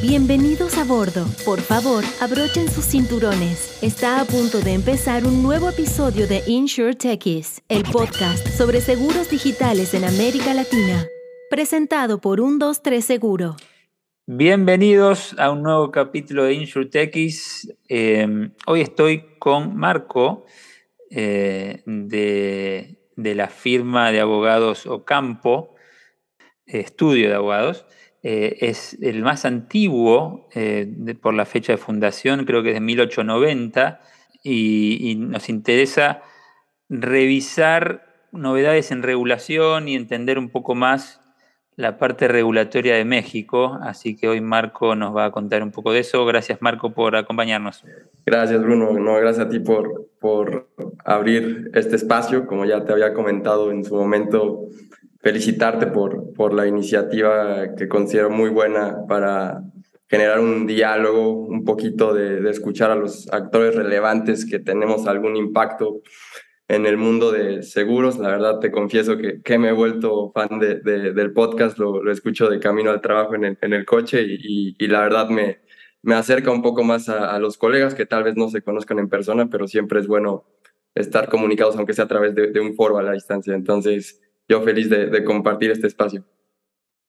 Bienvenidos a bordo. Por favor, abrochen sus cinturones. Está a punto de empezar un nuevo episodio de Insure Techies, el podcast sobre seguros digitales en América Latina. Presentado por 123 Seguro. Bienvenidos a un nuevo capítulo de Insure Techies. Eh, hoy estoy con Marco eh, de, de, la firma de abogados Ocampo, estudio de abogados. Eh, es el más antiguo eh, por la fecha de fundación, creo que es de 1890, y, y, nos interesa revisar novedades en regulación y entender un poco más la parte regulatoria de México, así que hoy Marco nos va a contar un poco de eso. Gracias Marco por acompañarnos. Gracias Bruno, no, gracias a ti por, por abrir este espacio, como ya te había comentado en su momento felicitarte por, por la iniciativa que considero muy buena para generar un diálogo, un poquito de, de, escuchar a los actores relevantes que tenemos algún impacto en el mundo de seguros. La verdad te confieso que, que me he vuelto fan de, de, del podcast, lo, lo, escucho de camino al trabajo en el, en el coche y, y, y, la verdad me, me acerca un poco más a, a, los colegas que tal vez no se conozcan en persona, pero siempre es bueno estar comunicados, aunque sea a través de, un foro a la distancia. Entonces, yo feliz de, compartir este espacio.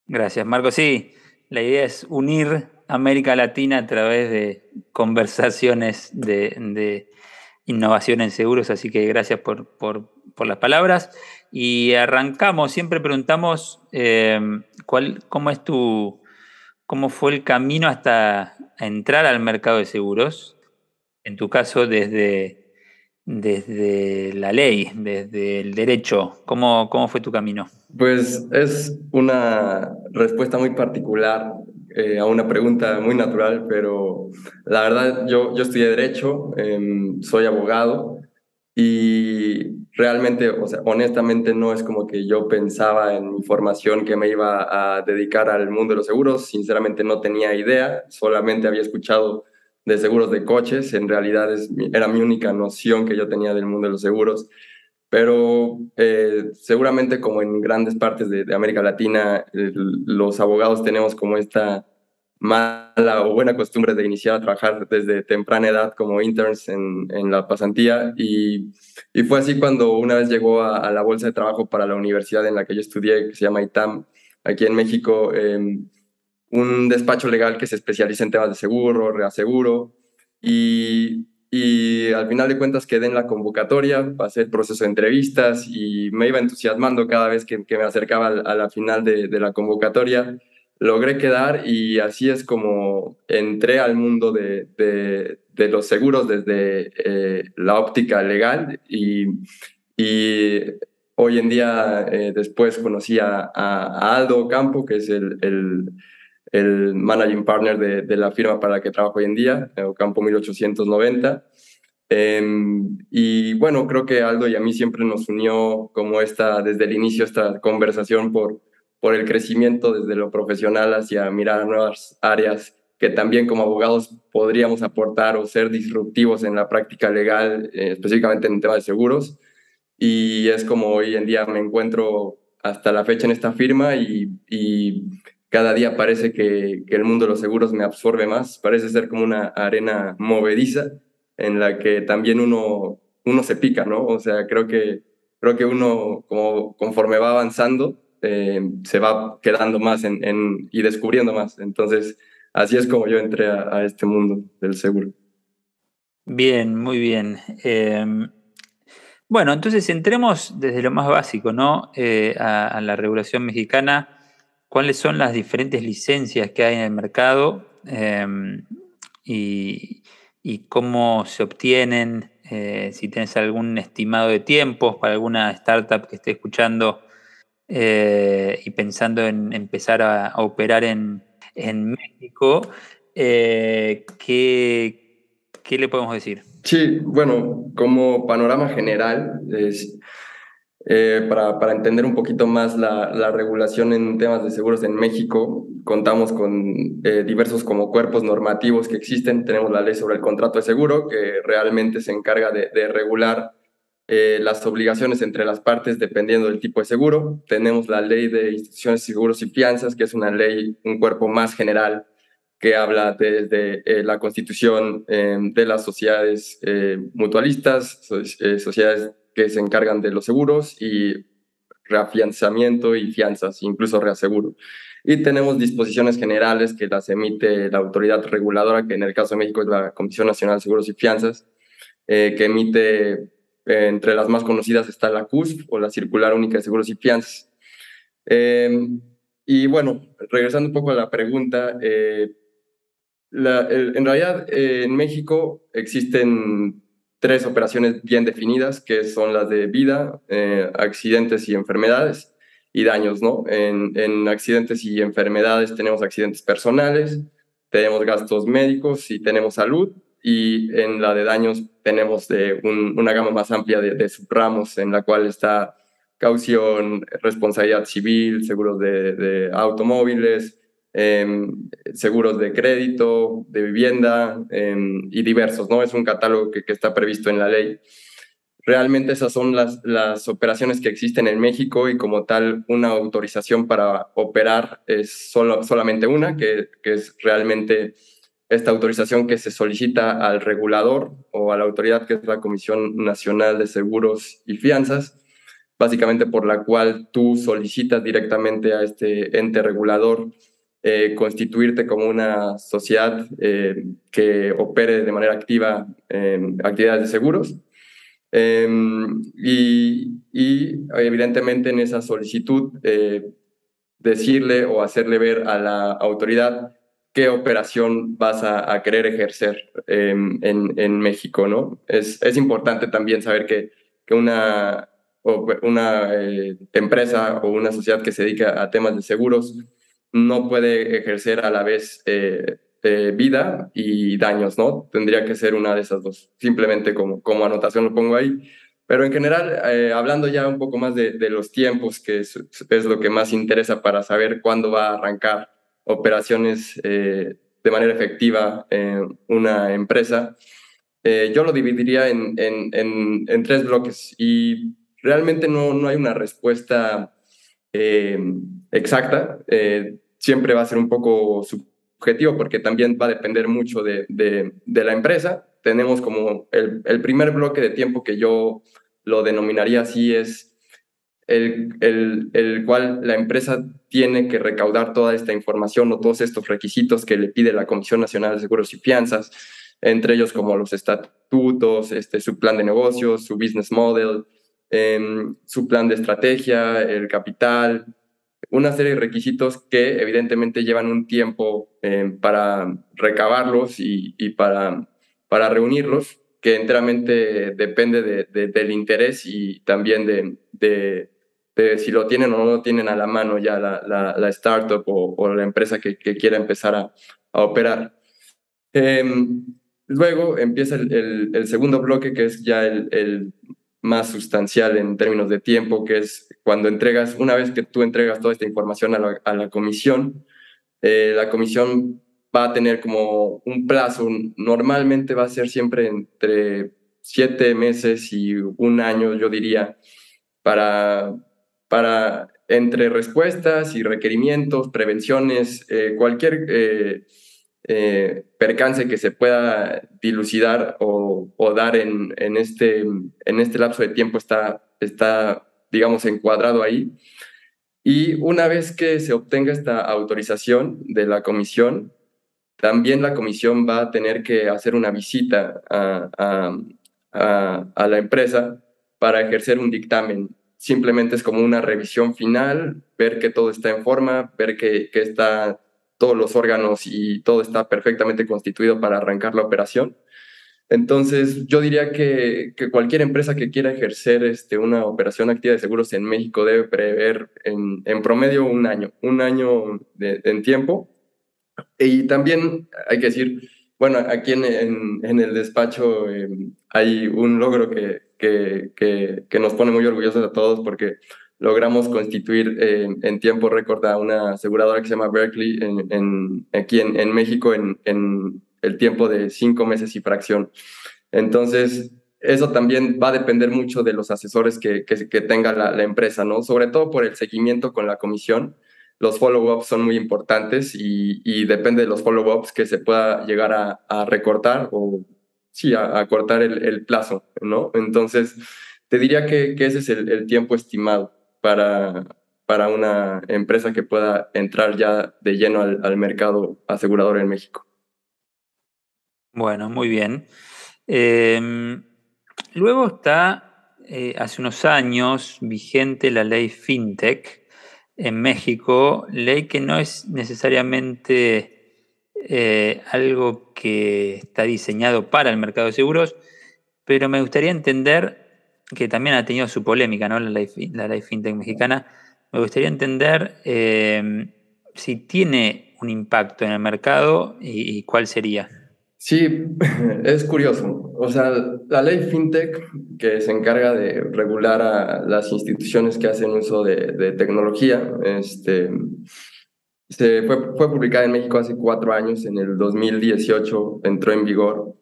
Gracias, Marco. Sí, la idea es unir América Latina a través de conversaciones de, innovación en seguros, así que gracias por, las palabras. Y arrancamos, siempre preguntamos eh, cuál, cómo es tu, cómo fue el camino hasta entrar al mercado de seguros. En tu caso, desde desde la ley, desde el derecho? ¿Cómo, cómo fue tu camino? Pues es una respuesta muy particular eh, a una pregunta muy natural, pero la verdad yo, yo estudié derecho, eh, soy abogado y realmente, o sea, honestamente no es como que yo pensaba en mi formación que me iba a dedicar al mundo de los seguros, sinceramente no tenía idea, solamente había escuchado de seguros de coches, en realidad es, era mi única noción que yo tenía del mundo de los seguros, pero eh, seguramente como en grandes partes de, América Latina, eh, los abogados tenemos como esta mala o buena costumbre de iniciar a trabajar desde temprana edad como interns en, en la pasantía y, y, fue así cuando una vez llegó a, la bolsa de trabajo para la universidad en la que yo estudié, que se llama ITAM, aquí en México, eh, un despacho legal que se especializa en temas de seguro, reaseguro, y, y al final de cuentas quedé en la convocatoria, pasé el proceso de entrevistas y me iba entusiasmando cada vez que, me acercaba a la final de, la convocatoria. Logré quedar y así es como entré al mundo de, de, los seguros desde eh, la óptica legal y, y hoy en día eh, después conocí a, Aldo Campo, que es el el managing partner de, de, la firma para la que trabajo hoy en día, Ocampo 1890. Eh, y bueno, creo que Aldo y a mí siempre nos unió como esta, desde el inicio, esta conversación por, por el crecimiento desde lo profesional hacia mirar nuevas áreas que también como abogados podríamos aportar o ser disruptivos en la práctica legal, eh, específicamente en el tema de seguros. Y es como hoy en día me encuentro hasta la fecha en esta firma y cada día parece que, que, el mundo de los seguros me absorbe más, parece ser como una arena movediza en la que también uno, uno se pica, ¿no? O sea, creo que, creo que uno como, conforme va avanzando eh, se va quedando más en, en, y descubriendo más. Entonces, así es como yo entré a, este mundo del seguro. Bien, muy bien. Eh, bueno, entonces entremos desde lo más básico, ¿no? Eh, a la regulación mexicana cuáles son las diferentes licencias que hay en el mercado y, y, cómo se obtienen, eh, si tienes algún estimado de tiempos para alguna startup que esté escuchando eh, y pensando en empezar a, a operar en, en México, eh, ¿qué, ¿qué, le podemos decir? Sí, bueno, como panorama general, es eh, para, para, entender un poquito más la, la, regulación en temas de seguros en México, contamos con eh, diversos como cuerpos normativos que existen. Tenemos la ley sobre el contrato de seguro, que realmente se encarga de, de regular eh, las obligaciones entre las partes dependiendo del tipo de seguro. Tenemos la ley de instituciones, seguros y fianzas, que es una ley, un cuerpo más general que habla desde eh, la constitución em, de las sociedades eh, mutualistas, eh, sociedades que se encargan de los seguros y reafianzamiento y fianzas, incluso reaseguro. Y tenemos disposiciones generales que las emite la autoridad reguladora, que en el caso de México es la Comisión Nacional de Seguros y Fianzas, que emite, entre las más conocidas está la CUSP o la Circular Única de Seguros y Fianzas. Em, y bueno, regresando un poco a la pregunta, en realidad, eh, en México existen tres operaciones bien definidas, que son las de vida, eh, accidentes y enfermedades y daños, ¿no? En, en, accidentes y enfermedades tenemos accidentes personales, tenemos gastos médicos y tenemos salud, y en la de daños tenemos de una gama más amplia de, de, subramos, en la cual está caución, responsabilidad civil, seguros de automóviles, Em, seguros de crédito, de vivienda em, y diversos, ¿no? Es un catálogo que, está previsto en la ley. Realmente esas son las, las operaciones que existen en México y como tal una autorización para operar es solo, solamente una, que, que es realmente esta autorización que se solicita al regulador o a la autoridad que es la Comisión Nacional de Seguros y Fianzas, básicamente por la cual tú solicitas directamente a este ente regulador eh, constituirte como una sociedad eh, que opere de manera activa en actividades de seguros. Em, y, evidentemente en esa solicitud eh, decirle o hacerle ver a la autoridad qué operación vas a, querer ejercer em, en, en, México, ¿no? Es, es importante también saber que, que una, una empresa o una sociedad que se dedica a temas de seguros no puede ejercer a la vez eh, eh, vida y daños, ¿no? Tendría que ser una de esas dos. Simplemente como, como anotación lo pongo ahí. Pero en general, eh, hablando ya un poco más de, los tiempos, que es, lo que más interesa para saber cuándo va a arrancar operaciones de manera efectiva en una empresa, yo lo dividiría en, en, en, tres bloques y realmente no, no hay una respuesta exacta, eh, siempre va a ser un poco subjetivo porque también va a depender mucho de, de, la empresa. Tenemos como el, el, primer bloque de tiempo que yo lo denominaría así es el, el, el, cual la empresa tiene que recaudar toda esta información o todos estos requisitos que le pide la Comisión Nacional de Seguros y Fianzas, entre ellos como los estatutos, este, su plan de negocios, su business model, em, su plan de estrategia, el capital, una serie de requisitos que evidentemente llevan un tiempo eh, para recabarlos y, para, para reunirlos, que enteramente depende de, del interés y también de, de, si lo tienen o no lo tienen a la mano ya la, la, startup o, la empresa que, que quiera empezar a, a operar. Em, luego empieza el, el, segundo bloque, que es ya el más sustancial en términos de tiempo, que es cuando entregas, una vez que tú entregas toda esta información a la, comisión, eh, la comisión va a tener como un plazo, normalmente va a ser siempre entre siete meses y un año, yo diría, para, para entre respuestas y requerimientos, prevenciones, eh, cualquier eh, eh, percance que se pueda dilucidar o, dar este, en este lapso de tiempo está, digamos, encuadrado ahí. Y una vez que se obtenga esta autorización de la comisión, también la comisión va a tener que hacer una visita a, a, a, la empresa para ejercer un dictamen. Simplemente es como una revisión final, ver que todo está en forma, ver que, que está todos los órganos y todo está perfectamente constituido para arrancar la operación. Entonces, yo diría que, que, cualquier empresa que quiera ejercer este, una operación activa de seguros en México debe prever en, en promedio un año, un año de, en tiempo. Y también hay que decir, bueno, aquí en, en, el despacho em, hay un logro que, que, que, que nos pone muy orgullosos a todos porque logramos constituir eh, en tiempo récord a una aseguradora que se llama Berkeley en, aquí en, México en, el tiempo de cinco meses y fracción. Entonces, eso también va a depender mucho de los asesores que, que, tenga la, empresa, ¿no? Sobre todo por el seguimiento con la comisión. los follow-ups son muy importantes y, depende de los follow-ups que se pueda llegar a, recortar o sí, a, cortar el, plazo, ¿no? Entonces, te diría que, ese es el, tiempo estimado para, para una empresa que pueda entrar ya de lleno al, mercado asegurador en México. Bueno, muy bien. Em, luego está, eh, hace unos años, vigente la ley FinTech, en México, ley que no es necesariamente eh, algo que está diseñado para el mercado de seguros, pero me gustaría entender que también ha tenido su polémica, ¿no? La ley, la fintech mexicana. Me gustaría entender eh, si tiene un impacto en el mercado y cuál sería. Sí, es curioso. O sea, la ley FinTech, que se encarga de regular a las instituciones que hacen uso de, tecnología, este, se fue, fue publicada en México hace cuatro años, en el 2018 entró en vigor.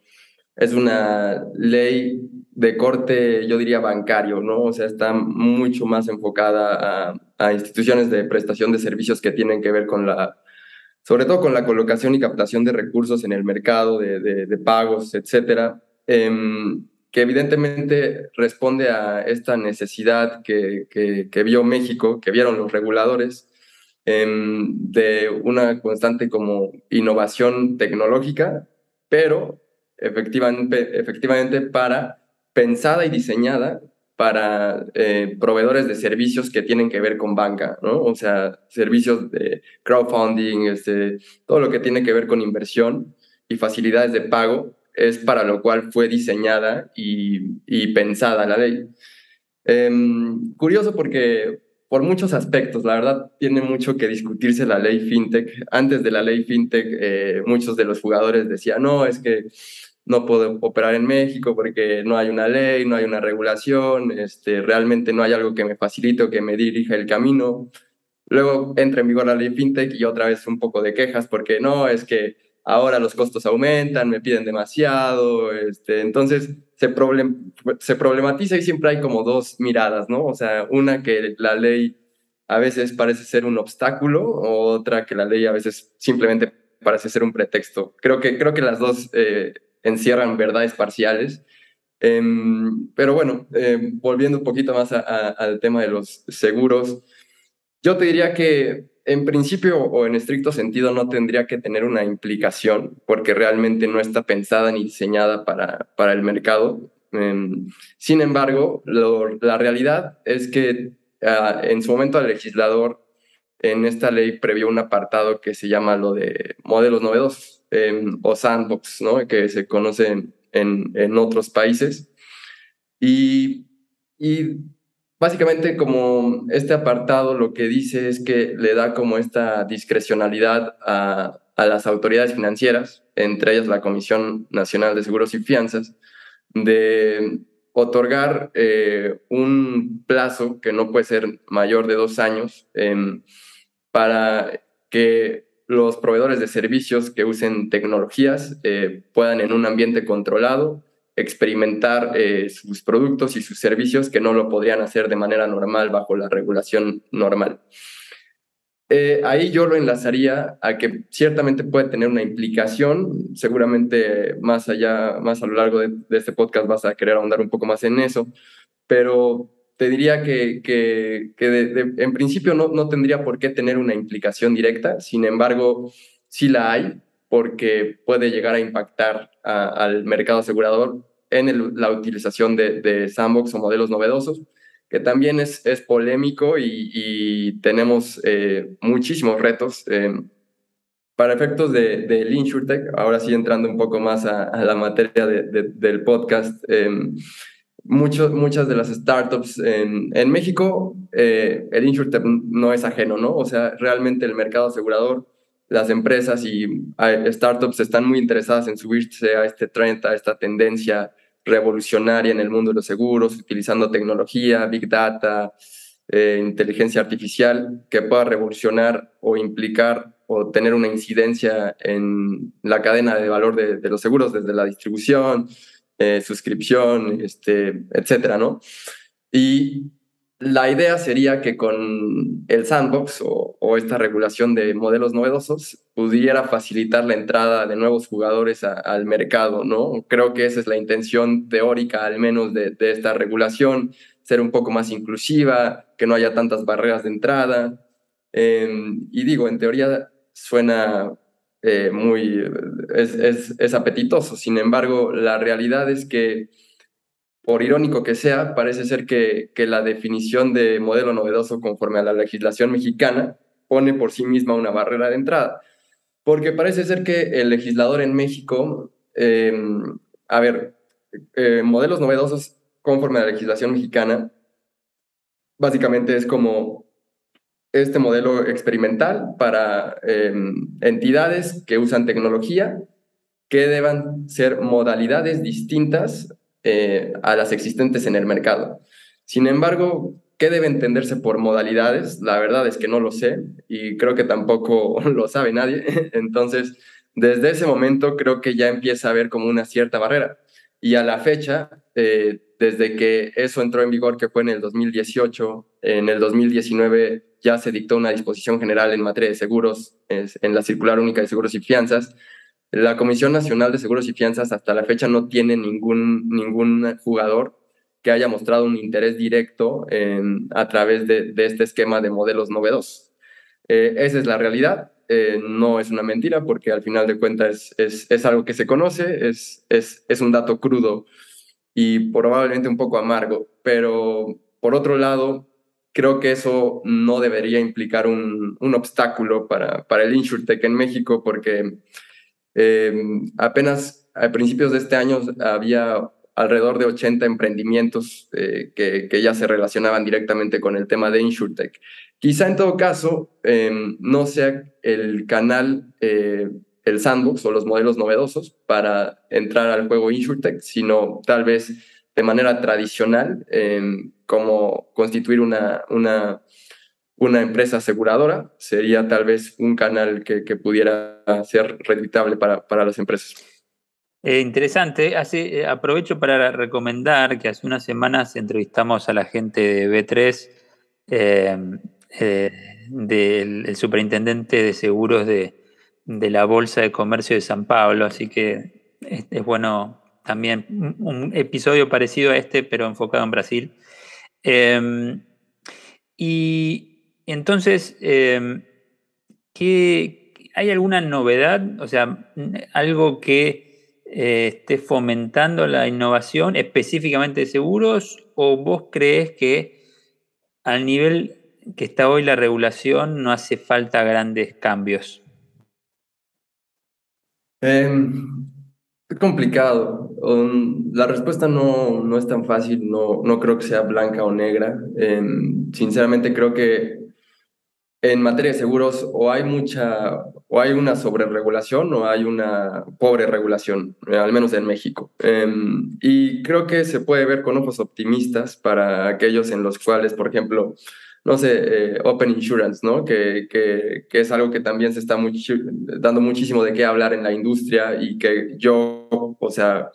Es una ley de corte, yo diría, bancario, ¿no? O sea, está mucho más enfocada a, a instituciones de prestación de servicios que tienen que ver con la sobre todo con la colocación y captación de recursos en el mercado, de, pagos, etcétera, em, que evidentemente responde a esta necesidad que, que, vio México, que vieron los reguladores, em, de una constante como innovación tecnológica, pero efectivamente, efectivamente para pensada y diseñada para eh, proveedores de servicios que tienen que ver con banca, ¿no? O sea, servicios de crowdfunding, este, todo lo que tiene que ver con inversión y facilidades de pago es para lo cual fue diseñada y, y pensada la ley. Em, curioso porque por muchos aspectos, la verdad, tiene mucho que discutirse la ley fintech. Antes de la ley fintech, eh, muchos de los jugadores decían, no, es que no puedo operar en México porque no hay una ley, no hay una regulación, este, realmente no hay algo que me facilite o que me dirija el camino. Luego entra en vigor la ley FinTech y otra vez un poco de quejas porque no, es que ahora los costos aumentan, me piden demasiado, este, entonces se, problem se problematiza y siempre hay como dos miradas, ¿no? O sea, una que la ley a veces parece ser un obstáculo, otra que la ley a veces simplemente parece ser un pretexto. Creo que, creo que las dos eh, encierran verdades parciales. Em, pero bueno, em, volviendo un poquito más al tema de los seguros, yo te diría que en principio o en estricto sentido no tendría que tener una implicación porque realmente no está pensada ni diseñada para, para el mercado. Em, sin embargo, la realidad es que ah, en su momento el legislador en esta ley previó un apartado que se llama lo de modelos novedosos o sandbox, ¿no? que se conoce en, en otros países. Y, y, básicamente como este apartado lo que dice es que le da como esta discrecionalidad a, a las autoridades financieras, entre ellas la Comisión Nacional de Seguros y Fianzas, de otorgar eh, un plazo que no puede ser mayor de dos años em, para que los proveedores de servicios que usen tecnologías eh, puedan en un ambiente controlado experimentar eh, sus productos y sus servicios que no lo podrían hacer de manera normal bajo la regulación normal. Eh, ahí yo lo enlazaría a que ciertamente puede tener una implicación, seguramente más allá, más a lo largo de, de este podcast vas a querer ahondar un poco más en eso, pero te diría que, que, en principio no, no tendría por qué tener una implicación directa, sin embargo, sí la hay, porque puede llegar a impactar al mercado asegurador en la utilización de, sandbox o modelos novedosos, que también es, es polémico y, tenemos eh, muchísimos retos. Eh, para efectos del de, InsurTech, ahora sí entrando un poco más a, la materia del podcast, eh, muchas de las startups en, en México, eh, el InsurTech no es ajeno, ¿no? O sea, realmente el mercado asegurador, las empresas y startups están muy interesadas en subirse a este trend, a esta tendencia revolucionaria en el mundo de los seguros, utilizando tecnología, big data, eh, inteligencia artificial, que pueda revolucionar o implicar o tener una incidencia en la cadena de valor de los seguros, desde la distribución, eh, suscripción, este, etcétera, ¿no? Y la idea sería que con el sandbox o, esta regulación de modelos novedosos pudiera facilitar la entrada de nuevos jugadores al mercado, ¿no? Creo que esa es la intención teórica, al menos, de, esta regulación, ser un poco más inclusiva, que no haya tantas barreras de entrada. Em, y digo, en teoría suena eh, muy, es apetitoso, sin embargo, la realidad es que por irónico que sea, parece ser que, que, la definición de modelo novedoso conforme a la legislación mexicana pone por sí misma una barrera de entrada. Porque parece ser que el legislador en México, em, a ver, eh, modelos novedosos conforme a la legislación mexicana, básicamente es como este modelo experimental para em, entidades que usan tecnología que deban ser modalidades distintas eh, a las existentes en el mercado. Sin embargo, ¿qué debe entenderse por modalidades? La verdad es que no lo sé y creo que tampoco lo sabe nadie. Entonces, desde ese momento creo que ya empieza a haber como una cierta barrera. Y a la fecha, eh, desde que eso entró en vigor, que fue en el 2018, en el 2019 ya se dictó una disposición general en materia de seguros, en la Circular Única de Seguros y Fianzas, la Comisión Nacional de Seguros y Fianzas hasta la fecha no tiene ningún, ningún jugador que haya mostrado un interés directo en, a través de, este esquema de modelos novedosos. Eh, esa es la realidad, eh, no es una mentira porque al final de cuentas es, es, algo que se conoce, es, es, es, un dato crudo y probablemente un poco amargo, pero por otro lado, creo que eso no debería implicar un, un obstáculo para, para el InsurTech en México porque eh, apenas a principios de este año había alrededor de 80 emprendimientos eh, que, que, ya se relacionaban directamente con el tema de InsurTech. Quizá en todo caso em, no sea el canal, eh, el sandbox o los modelos novedosos para entrar al juego InsurTech, sino tal vez de manera tradicional, como constituir una, una empresa aseguradora sería tal vez un canal que, pudiera ser rentable para, para las empresas. Eh, interesante. Hace, eh, aprovecho para recomendar que hace unas semanas entrevistamos a la gente de B3, eh, del superintendente de seguros de, la Bolsa de Comercio de San Pablo, así que es, es bueno también un episodio parecido a este, pero enfocado en Brasil. Y entonces, em, ¿hay alguna novedad? O sea, algo que eh, esté fomentando la innovación específicamente de seguros o vos crees que al nivel que está hoy la regulación no hace falta grandes cambios? Em, complicado. Um, la respuesta no, no, es tan fácil, no, no creo que sea blanca o negra. Sinceramente creo que en materia de seguros o hay mucha o hay una sobreregulación o hay una pobre regulación, eh, al menos en México. Em, y creo que se puede ver con ojos optimistas para aquellos en los cuales, por ejemplo, no sé, eh, Open Insurance, ¿no? Que, que, que, es algo que también se está dando muchísimo de qué hablar en la industria y que yo, o sea,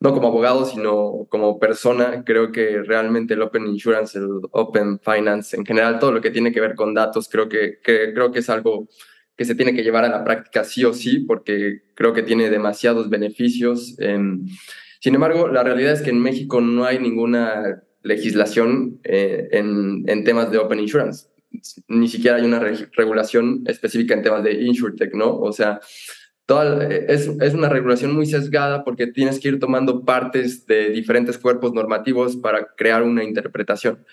no como abogado, sino como persona, creo que realmente el Open Insurance, el Open Finance, en general, todo lo que tiene que ver con datos, creo que, creo que es algo que se tiene que llevar a la práctica sí o sí, porque creo que tiene demasiados beneficios. sin embargo, la realidad es que en México no hay ninguna legislación eh, en, temas de Open Insurance. Ni siquiera hay una regulación específica en temas de InsurTech, ¿no? O sea, es, es, una regulación muy sesgada porque tienes que ir tomando partes de diferentes cuerpos normativos para crear una interpretación.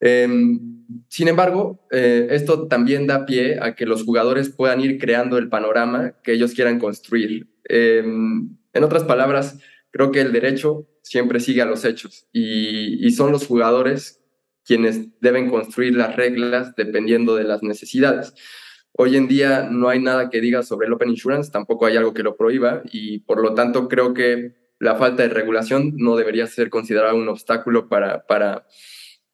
Em, sin embargo, eh, esto también da pie a que los jugadores puedan ir creando el panorama que ellos quieran construir. Em, en otras palabras, creo que el derecho siempre sigue a los hechos y, son los jugadores quienes deben construir las reglas dependiendo de las necesidades. Hoy en día no hay nada que diga sobre el Open Insurance, tampoco hay algo que lo prohíba y por lo tanto creo que la falta de regulación no debería ser considerada un obstáculo para, para,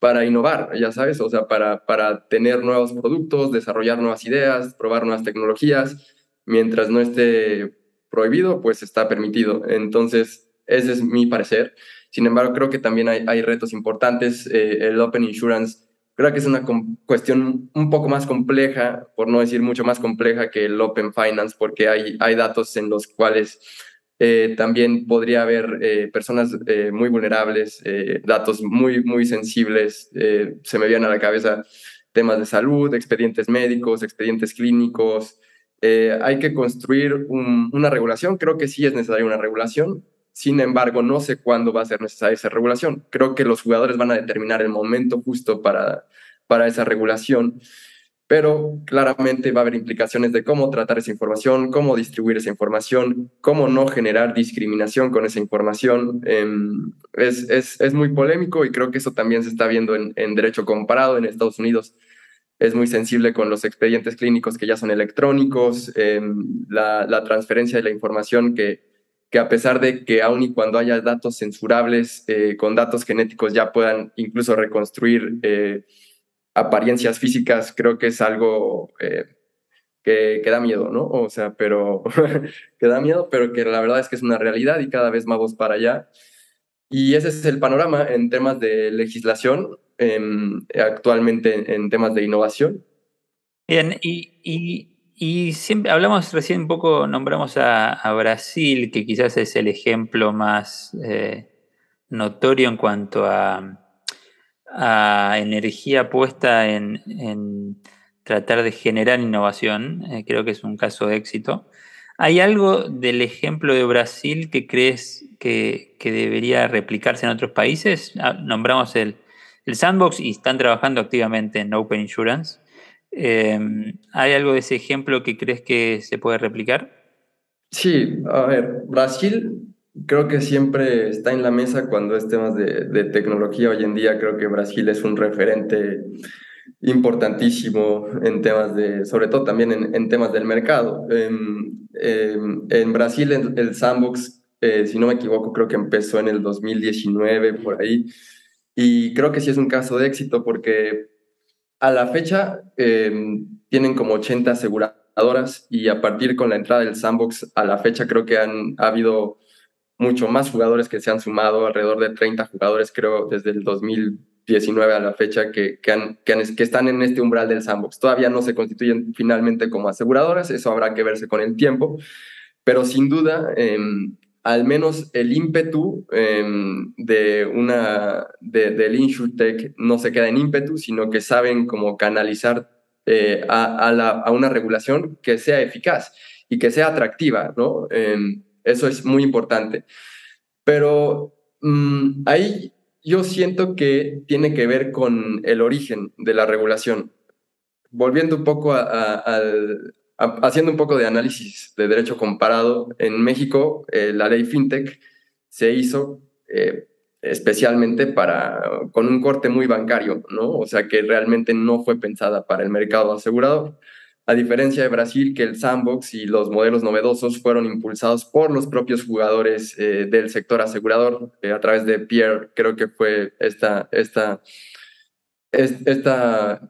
para innovar, ya sabes, o sea, para, para tener nuevos productos, desarrollar nuevas ideas, probar nuevas tecnologías. Mientras no esté prohibido, pues está permitido. Entonces, ese es mi parecer. Sin embargo, creo que también hay, retos importantes. Eh, el Open Insurance creo que es una cuestión un poco más compleja, por no decir mucho más compleja que el Open Finance, porque hay, hay datos en los cuales eh, también podría haber eh, personas muy vulnerables, datos muy, muy sensibles. se me vienen a la cabeza temas de salud, expedientes médicos, expedientes clínicos. hay que construir una regulación. Creo que sí es necesaria una regulación. Sin embargo, no sé cuándo va a ser necesaria esa regulación. Creo que los jugadores van a determinar el momento justo para, para esa regulación, pero claramente va a haber implicaciones de cómo tratar esa información, cómo distribuir esa información, cómo no generar discriminación con esa información. Em, es, es, es, muy polémico y creo que eso también se está viendo en, en derecho comparado en Estados Unidos es muy sensible con los expedientes clínicos que ya son electrónicos, em, la, la, transferencia de la información que, que a pesar de que aun y cuando haya datos censurables, eh, con datos genéticos ya puedan incluso reconstruir eh, apariencias físicas, creo que es algo eh, que, que, da miedo, ¿no? O sea, pero que da miedo, pero que la verdad es que es una realidad y cada vez vamos para allá. Y ese es el panorama en temas de legislación, em, actualmente en, temas de innovación. Bien, y y siempre hablamos recién un poco, nombramos a, Brasil, que quizás es el ejemplo más eh, notorio en cuanto a, energía puesta en, tratar de generar innovación. Eh, creo que es un caso de éxito. ¿Hay algo del ejemplo de Brasil que crees que, debería replicarse en otros países? Ah, nombramos el, el Sandbox y están trabajando activamente en Open Insurance. Em, ¿Hay algo de ese ejemplo que crees que se puede replicar? Sí, a ver, Brasil creo que siempre está en la mesa cuando es temas de, tecnología. Hoy en día creo que Brasil es un referente importantísimo en temas de, sobre todo también en, temas del mercado. Em, em, en Brasil el, Sandbox, eh, si no me equivoco, creo que empezó en el 2019 por ahí. Y creo que sí es un caso de éxito porque a la fecha em, tienen como 80 aseguradoras y a partir con la entrada del sandbox a la fecha creo que han ha habido mucho más jugadores que se han sumado, alrededor de 30 jugadores creo desde el 2019 a la fecha que, que, han, que, están en este umbral del sandbox. Todavía no se constituyen finalmente como aseguradoras, eso habrá que verse con el tiempo, pero sin duda em, al menos el ímpetu em, de una, de, del InsurTech no se queda en ímpetu, sino que saben cómo canalizar eh, a, una regulación que sea eficaz y que sea atractiva, ¿no? Em, eso es muy importante. Pero mm, ahí yo siento que tiene que ver con el origen de la regulación. Volviendo un poco al, haciendo un poco de análisis de derecho comparado, en México eh, la ley FinTech se hizo eh, especialmente para, con un corte muy bancario, ¿no? O sea que realmente no fue pensada para el mercado asegurador. A diferencia de Brasil, que el sandbox y los modelos novedosos fueron impulsados por los propios jugadores eh, del sector asegurador, a través de Pierre, creo que fue esta esta, esta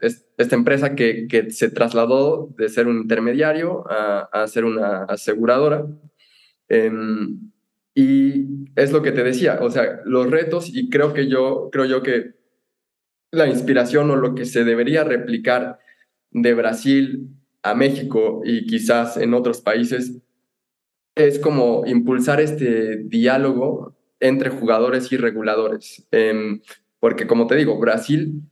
empresa que, que, se trasladó de ser un intermediario a, a ser una aseguradora. Em, y es lo que te decía, o sea, los retos, y creo que yo, creo yo que la inspiración o lo que se debería replicar de Brasil a México y quizás en otros países es como impulsar este diálogo entre jugadores y reguladores. Em, porque como te digo, Brasil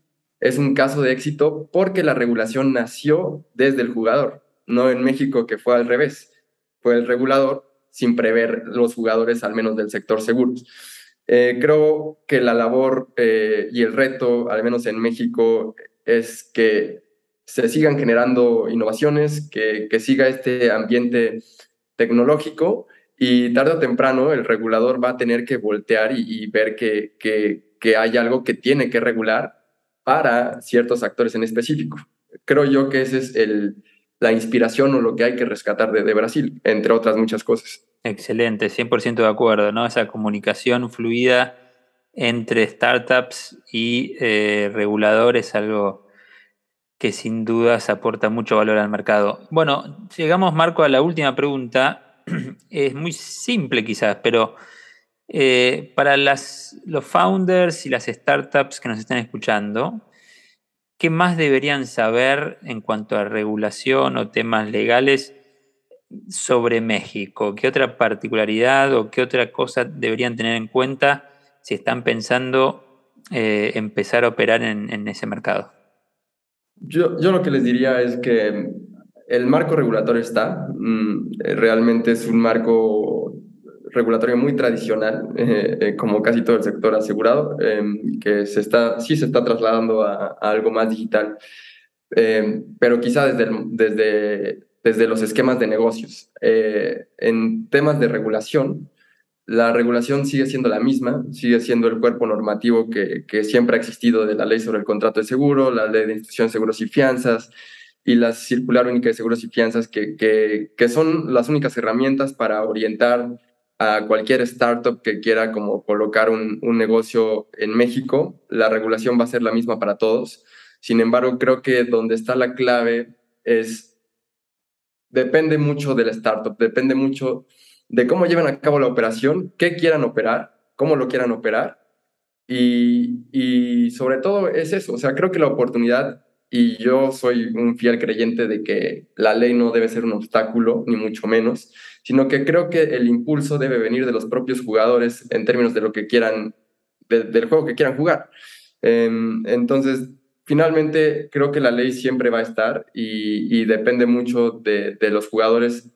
es un caso de éxito porque la regulación nació desde el jugador, no en México que fue al revés. Fue el regulador sin prever los jugadores, al menos del sector seguros. Eh, creo que la labor eh, y el reto, al menos en México, es que se sigan generando innovaciones, que, que siga este ambiente tecnológico y tarde o temprano el regulador va a tener que voltear y, y ver que, que, que hay algo que tiene que regular para ciertos actores en específico. Creo yo que esa es el, la inspiración o lo que hay que rescatar de, Brasil, entre otras muchas cosas. Excelente, 100% de acuerdo, ¿no? Esa comunicación fluida entre startups y eh, reguladores, algo que sin dudas aporta mucho valor al mercado. Bueno, llegamos, Marco, a la última pregunta. Es muy simple quizás, pero Eh, para los founders y las startups que nos están escuchando, ¿qué más deberían saber en cuanto a regulación o temas legales sobre México? ¿Qué otra particularidad o qué otra cosa deberían tener en cuenta si están pensando eh, empezar a operar en, ese mercado? Yo, yo, lo que les diría es que el marco regulatorio está, mm, realmente es un marco regulatorio muy tradicional, eh, eh, como casi todo el sector asegurado, em, que se está, sí se está trasladando a, algo más digital, em, pero quizá desde, desde, desde los esquemas de negocios. Eh, en temas de regulación, la regulación sigue siendo la misma, sigue siendo el cuerpo normativo que, que siempre ha existido de la ley sobre el contrato de seguro, la ley de instituciones de seguros y fianzas, y la circular única de seguros y fianzas, que, que, que, son las únicas herramientas para orientar a cualquier startup que quiera como colocar un, un, negocio en México, la regulación va a ser la misma para todos. Sin embargo, creo que donde está la clave es, depende mucho de la startup, depende mucho de cómo llevan a cabo la operación, qué quieran operar, cómo lo quieran operar. Y, y sobre todo es eso, o sea, creo que la oportunidad y yo soy un fiel creyente de que la ley no debe ser un obstáculo, ni mucho menos, sino que creo que el impulso debe venir de los propios jugadores en términos de lo que quieran, del juego que quieran jugar. Em, entonces, finalmente, creo que la ley siempre va a estar y, depende mucho de, los jugadores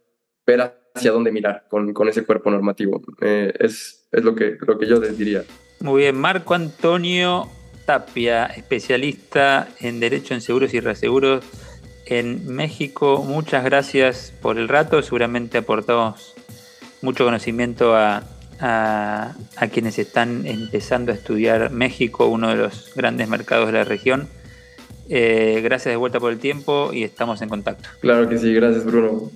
ver hacia dónde mirar con, con ese cuerpo normativo. Eh, es, es lo, que, lo que yo diría. Muy bien, Marco Antonio Tapia, especialista en Derecho en Seguros y Reaseguros en México. Muchas gracias por el rato. Seguramente aportamos mucho conocimiento a, quienes están empezando a estudiar México, uno de los grandes mercados de la región. Eh, gracias de vuelta por el tiempo y estamos en contacto. Claro que sí, gracias Bruno.